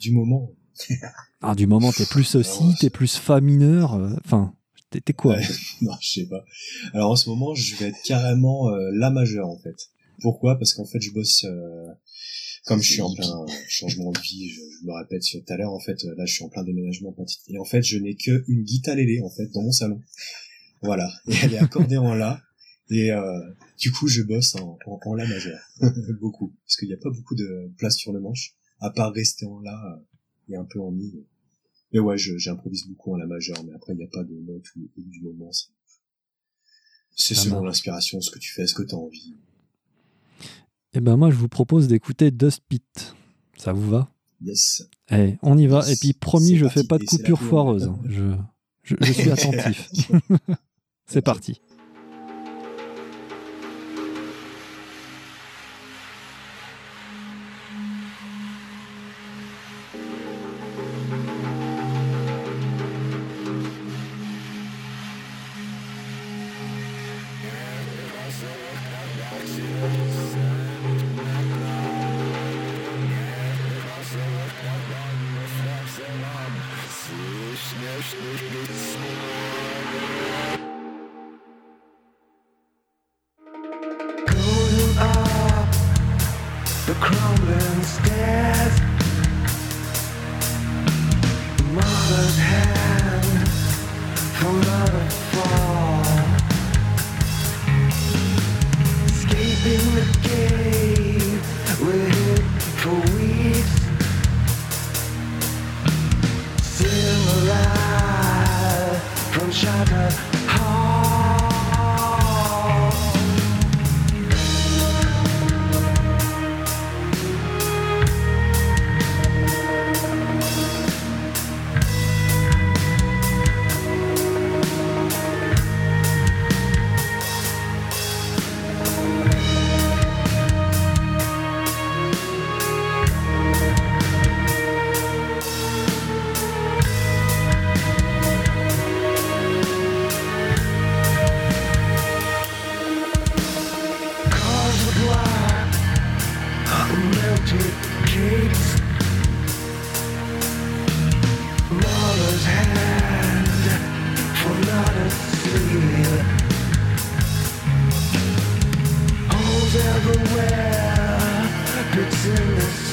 Du moment. Ah, du moment, t'es plus Ah ouais, t'es plus fa mineur, euh, enfin, t'es t'es quoi? Ouais. non, je sais pas. Alors en ce moment, je vais être carrément euh, la majeure en fait. Pourquoi? Parce qu'en fait, je bosse comme je suis en plein changement de vie. Je, je me répète sur tout à l'heure. En fait, là, je suis en plein déménagement petit. Et en fait, je n'ai que une guitare lélé en fait dans mon salon. Voilà. Et elle est accordée en la. Et euh, du coup, je bosse en, en, en la majeure. beaucoup. Parce qu'il n'y a pas beaucoup de place sur le manche. À part rester en la euh, et un peu en mi. Mais ouais, j'improvise beaucoup en la majeure, mais après, il n'y a pas de note ou, ou du moment. c'est- selon l'inspiration, ce que tu fais, ce que tu as envie. Eh ben moi, je vous propose d'écouter Dust Pit. Ça vous va? Yes. Eh, on y va. Et puis, promis, je parti. fais pas de coupure pure. foireuse. hein. Je, je, je suis attentif. C'est parti. It's in the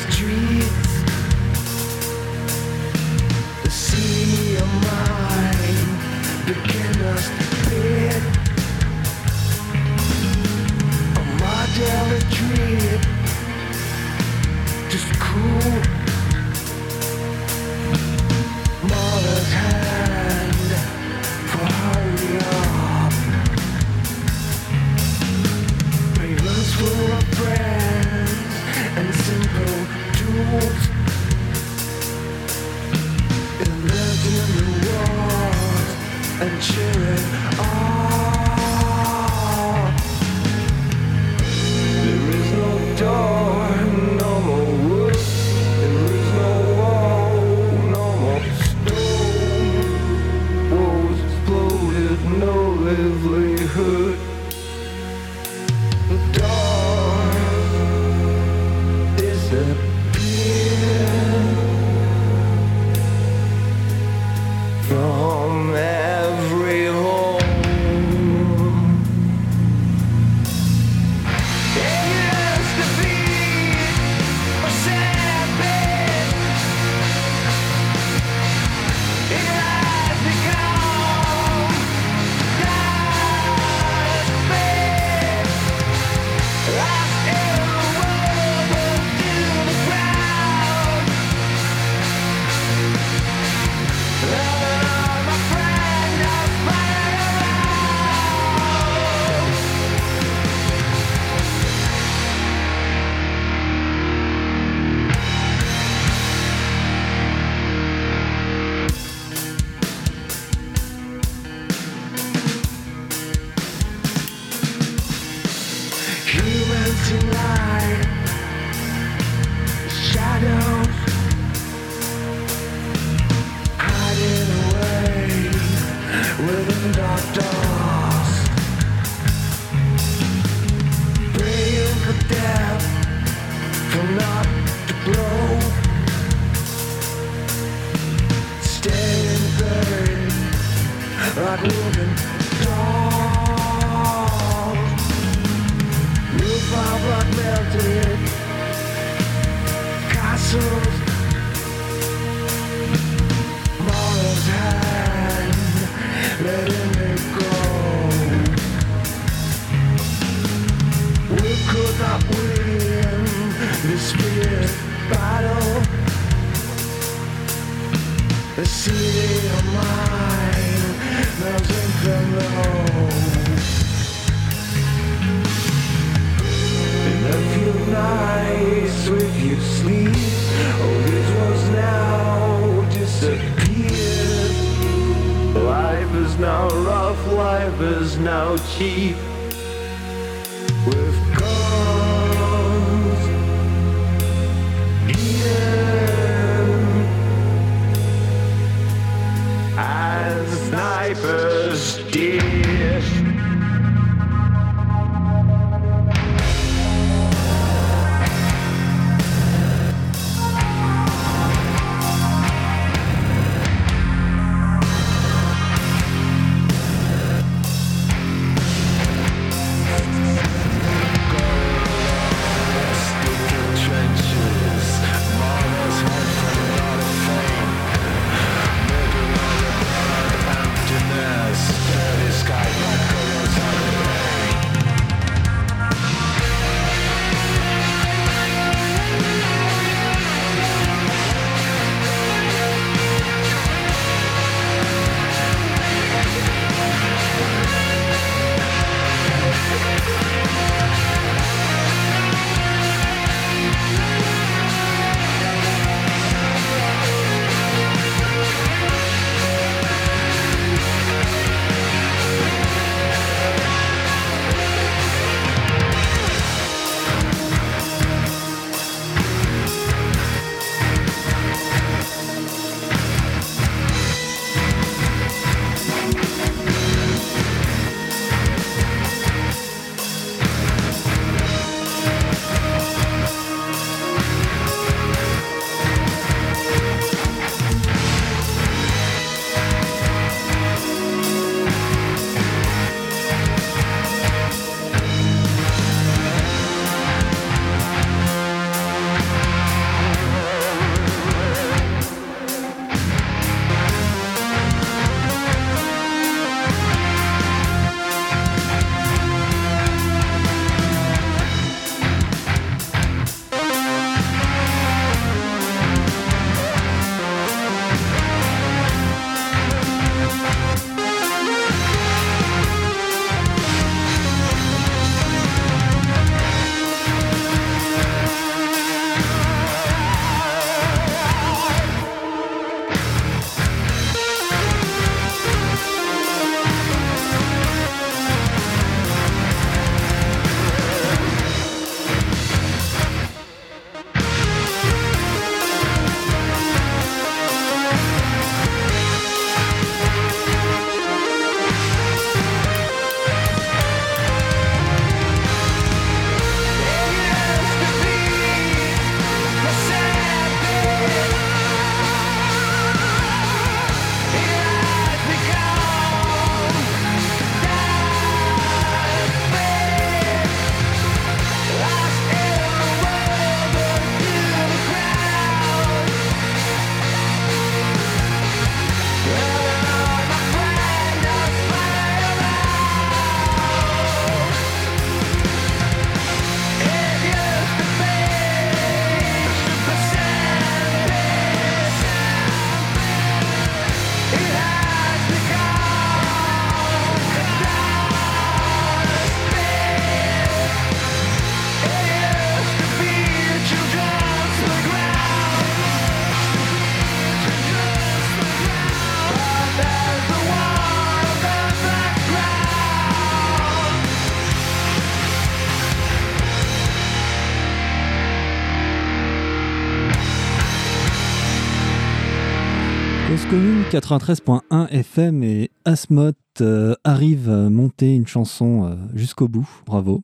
93.1 FM et Asmot euh, arrive à monter une chanson euh, jusqu'au bout. Bravo.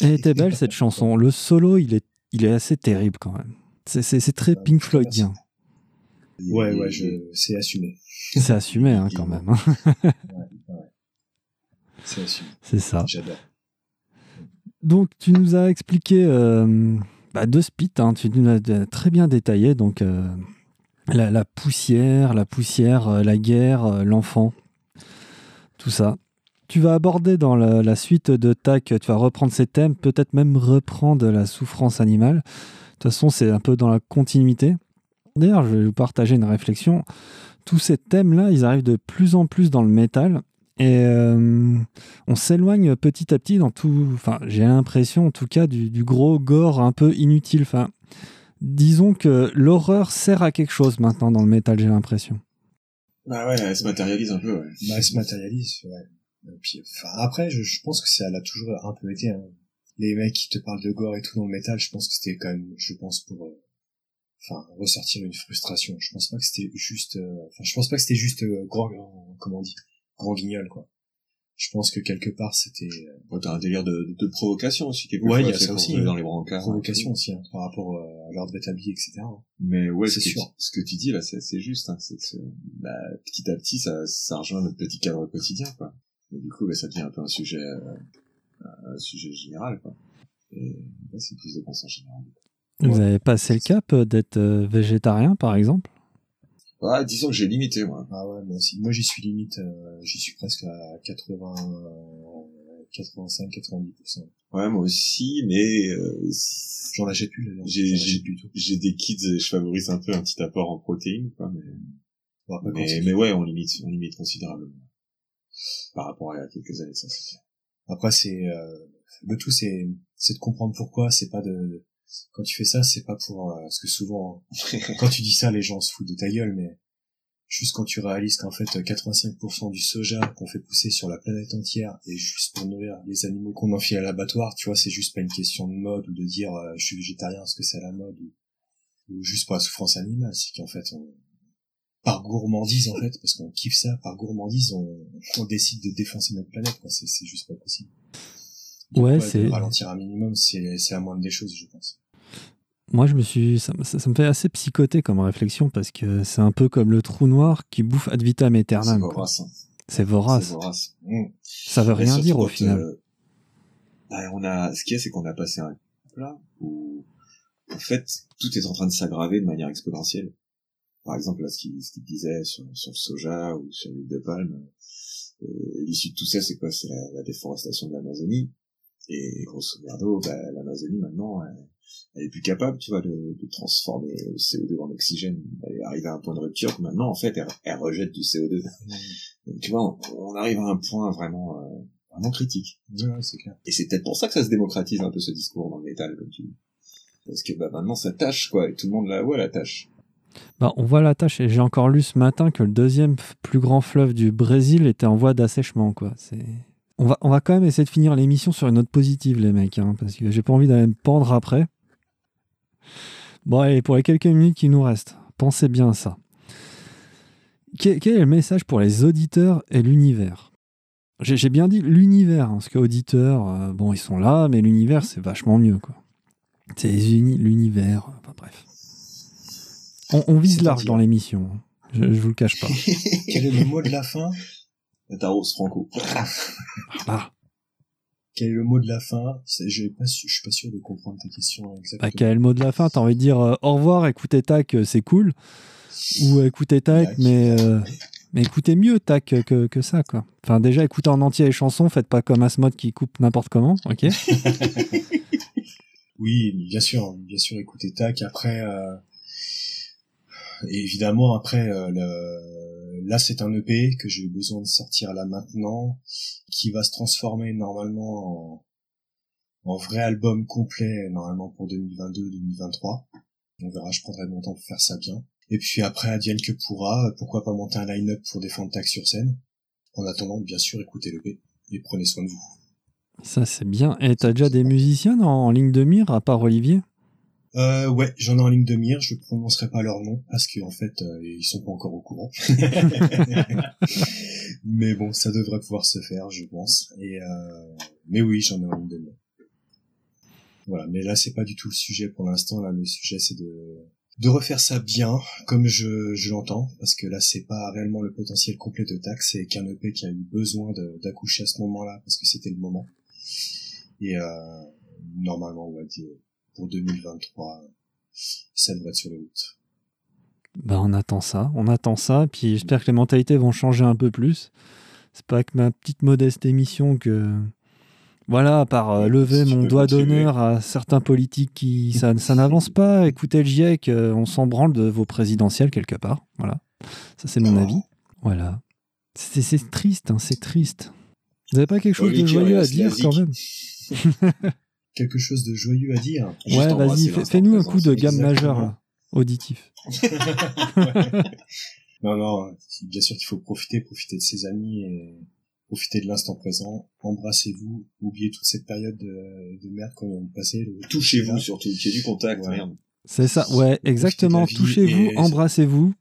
Elle était belle cette chanson. Le solo, il est, il est assez terrible quand même. C'est, très Pink Floydien. Ouais, ouais, je, c'est assumé. C'est assumé hein, quand même. hein. Ouais, ouais. C'est assumé. C'est ça. J'adore. Donc tu nous as expliqué euh, bah, deux spits, hein. tu nous as très bien détaillé. Donc euh, la, poussière, la poussière, euh, la guerre, euh, l'enfant, tout ça. Tu vas aborder dans la, suite de TAC, tu vas reprendre ces thèmes, peut-être même reprendre la souffrance animale. De toute façon, c'est un peu dans la continuité. D'ailleurs, je vais vous partager une réflexion. Tous ces thèmes-là, ils arrivent de plus en plus dans le métal. Et euh, on s'éloigne petit à petit dans tout. Enfin, j'ai l'impression, en tout cas, du, du gros gore un peu inutile. Enfin, disons que l'horreur sert à quelque chose maintenant dans le métal, j'ai l'impression. Bah ouais, elle se matérialise un peu, ouais. Bah, elle se matérialise, ouais. Et puis, enfin, après, je, je pense que ça l'a toujours un peu été. Hein. Les mecs qui te parlent de gore et tout dans le métal, je pense que c'était quand même, je pense pour, euh, enfin, ressortir une frustration. Je pense pas que c'était juste, euh, enfin, je pense pas que c'était juste euh, grand, grand- comment on dit, grand guignol, quoi. Je pense que quelque part c'était euh, Bon, t'as un délire de, de provocation aussi, quelque Ouais, il y a ça aussi, hein. dans les brancards. provocation aussi hein, par rapport euh, à l'ordre établi, etc. hein. Mais ouais, C'est ce que, sûr. tu, ce que tu dis là, c'est c'est juste. Hein, c'est que ce- bah, petit à petit, ça, ça rejoint notre petit cadre quotidien, quoi. Et du coup, bah, ça devient un peu un sujet, euh, un sujet général, quoi. Et là, c'est prise de conscience générale. Vous avez passé le cap euh, d'être végétarien, par exemple? Ouais, disons que j'ai limité, moi. Ah ouais, moi aussi. Moi j'y suis limite, euh, j'y suis presque à 80, euh, 85, 90%. Ouais, moi aussi, mais euh, J'en achète plus d'ailleurs. J'ai- j'ai- achète plus tout. j'ai des kids et je favorise un peu un petit apport en protéines, quoi. Mais, quand mais, c'est- mais ouais, on limite, on limite considérablement par rapport à il y a quelques années, ça c'est clair. Après, c'est euh, le tout, c'est c'est de comprendre pourquoi. C'est pas de quand tu fais ça, c'est pas pour euh, parce que souvent quand tu dis ça, les gens se foutent de ta gueule, mais juste quand tu réalises qu'en fait 85% du soja qu'on fait pousser sur la planète entière est juste pour nourrir les animaux qu'on enfile à l'abattoir, tu vois, c'est juste pas une question de mode ou de dire euh, je suis végétarien parce que c'est à la mode ou, ou juste pour la souffrance animale, c'est qu'en fait on par gourmandise en fait, parce qu'on kiffe ça, par gourmandise on, on décide de défoncer notre planète, c'est juste pas possible. Ouais, c'est- ralentir un minimum, c'est, c'est la moindre des choses, je pense. Moi, je me suis, ça, ça- ça me fait assez psychoter comme réflexion parce que c'est un peu comme le trou noir qui bouffe ad vitam C'est aeternam. quoi. vorace. hein. C'est vorace. C'est vorace. Ça veut Mais rien dire au final. euh, bah, on a, ce qu'il y a, c'est qu'on a passé un là où, en fait, tout est en train de s'aggraver de manière exponentielle. Par exemple, là, ce qu'il ce qu'il disait sur, sur le soja ou sur l'huile de palme, euh, l'issue de tout ça, c'est quoi? C'est la, la déforestation de l'Amazonie. Et grosso merdo, bah, l'Amazonie, maintenant, elle, elle est plus capable, tu vois, de, de transformer le CO2 en oxygène. Elle est arrivée à un point de rupture que maintenant, en fait, elle, elle rejette du CO2. Donc, tu vois, on, on arrive à un point vraiment, euh, vraiment critique. Ouais, ouais, c'est clair. Et c'est peut-être pour ça que ça se démocratise un peu ce discours dans le métal, comme tu dis. Parce que bah, maintenant ça tâche, quoi, et tout le monde la voit la tâche. Bah, on voit la tâche et j'ai encore lu ce matin que le deuxième plus grand fleuve du Brésil était en voie d'assèchement. Quoi. C'est... On, va, on va quand même essayer de finir l'émission sur une note positive, les mecs, hein, parce que j'ai pas envie d'aller me pendre après. Bon, allez, pour les quelques minutes qui nous restent, pensez bien à ça. Quel, quel est le message pour les auditeurs et l'univers? J'ai, bien dit l'univers, hein, parce que auditeurs, euh, bon, ils sont là, mais l'univers, c'est vachement mieux. Quoi. C'est l'univers, enfin bref. On, on vise large dans l'émission. hein. Je, je vous le cache pas. Quel est le mot de la fin Taros Franco. Ah, Quel est le mot de la fin? Je pas su- suis pas sûr de comprendre ta question bah, exactement. quel est le mot de la fin? T'as envie de dire euh, au revoir, écoutez Tac, euh, c'est cool. Ou euh, écoutez Tac, Tac. mais, euh, mais écoutez mieux Tac que, que ça, quoi. Enfin, déjà, écoutez en entier les chansons, faites pas comme Asmod qui coupe n'importe comment, ok? Oui, bien sûr, bien sûr, écoutez Tac. Après, euh, évidemment, après, euh, le- là, c'est un EP que j'ai eu besoin de sortir là maintenant, qui va se transformer normalement en, vrai album complet, normalement pour 2022-2023. On verra, je prendrai mon temps pour faire ça bien. Et puis après, advienne que pourra, pourquoi pas monter un line-up pour défendre Tac sur scène. En attendant, bien sûr, écoutez l'EP et prenez soin de vous. Ça, c'est bien. Et t'as déjà des musiciens en, en ligne de mire, à part Olivier? Euh, ouais, j'en ai en ligne de mire. Je ne prononcerai pas leur nom parce qu'en en fait, euh, ils sont pas encore au courant. mais bon, ça devrait pouvoir se faire, je pense. Et euh... mais oui, j'en ai en ligne de mire. Voilà, mais là, c'est pas du tout le sujet pour l'instant. Là, le sujet, c'est de de refaire ça bien, comme je, je l'entends, parce que là, c'est pas réellement le potentiel complet de taxe, c'est qu'un EP qui a eu besoin d'accoucher à ce moment-là, parce que c'était le moment. Et euh, normalement, on va dire pour 2023, ça devrait être sur les routes. Bah, on attend ça, on attend ça, puis j'espère que les mentalités vont changer un peu plus. C'est pas que ma petite modeste émission que voilà, par euh, lever mon doigt d'honneur à certains politiques qui ça, ça n'avance pas. Écoutez le GIEC, euh, on s'en branle de vos présidentielles quelque part. Voilà, ça c'est mon avis. Voilà, c'est triste, hein, c'est triste. Vous n'avez pas quelque chose de joyeux à dire quand même quelque chose de joyeux à dire. ouais, vas-y, fais-nous un coup de gamme majeure, auditif. non, non, bien sûr qu'il faut profiter, profiter de ses amis et profiter de l'instant présent. Embrassez-vous, oubliez toute cette période de, merde qu'on vient de passer. Touchez-vous surtout, qu'il y ait du contact, merde. C'est ça, ouais, exactement. Touchez-vous, embrassez-vous.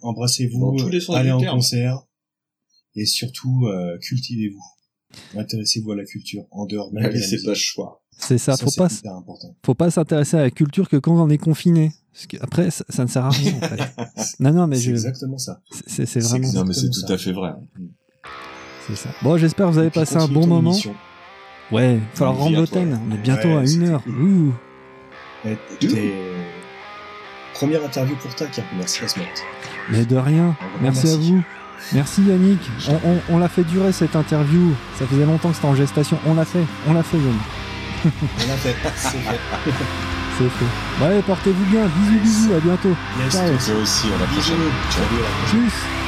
Embrassez-vous, allez en concert et surtout euh, cultivez-vous. Intéressez-vous à la culture en dehors de la c'est pas choix. C'est ça, faut pas, faut pas s'intéresser à la culture que quand on est confiné. Parce après, ça, ne sert à rien, en fait. non, non, mais C'est exactement ça. C'est vraiment. Non, mais c'est tout à fait vrai. C'est ça. Bon, j'espère que vous avez passé un bon moment. Ouais, il va falloir rendre l'hôtel. On est bientôt à une heure. Ouh. Première interview pour ta Merci à Mais de rien. Merci à vous. Merci Yannick. On, on, l'a fait durer cette interview. Ça faisait longtemps que c'était en gestation. On l'a fait. On l'a fait Yannick. On l'a fait. C'est fait. Allez, portez-vous bien. Bisous, bisous. À bientôt. Yes, Ciao. aussi. À la prochaine. Ciao. Tchuss.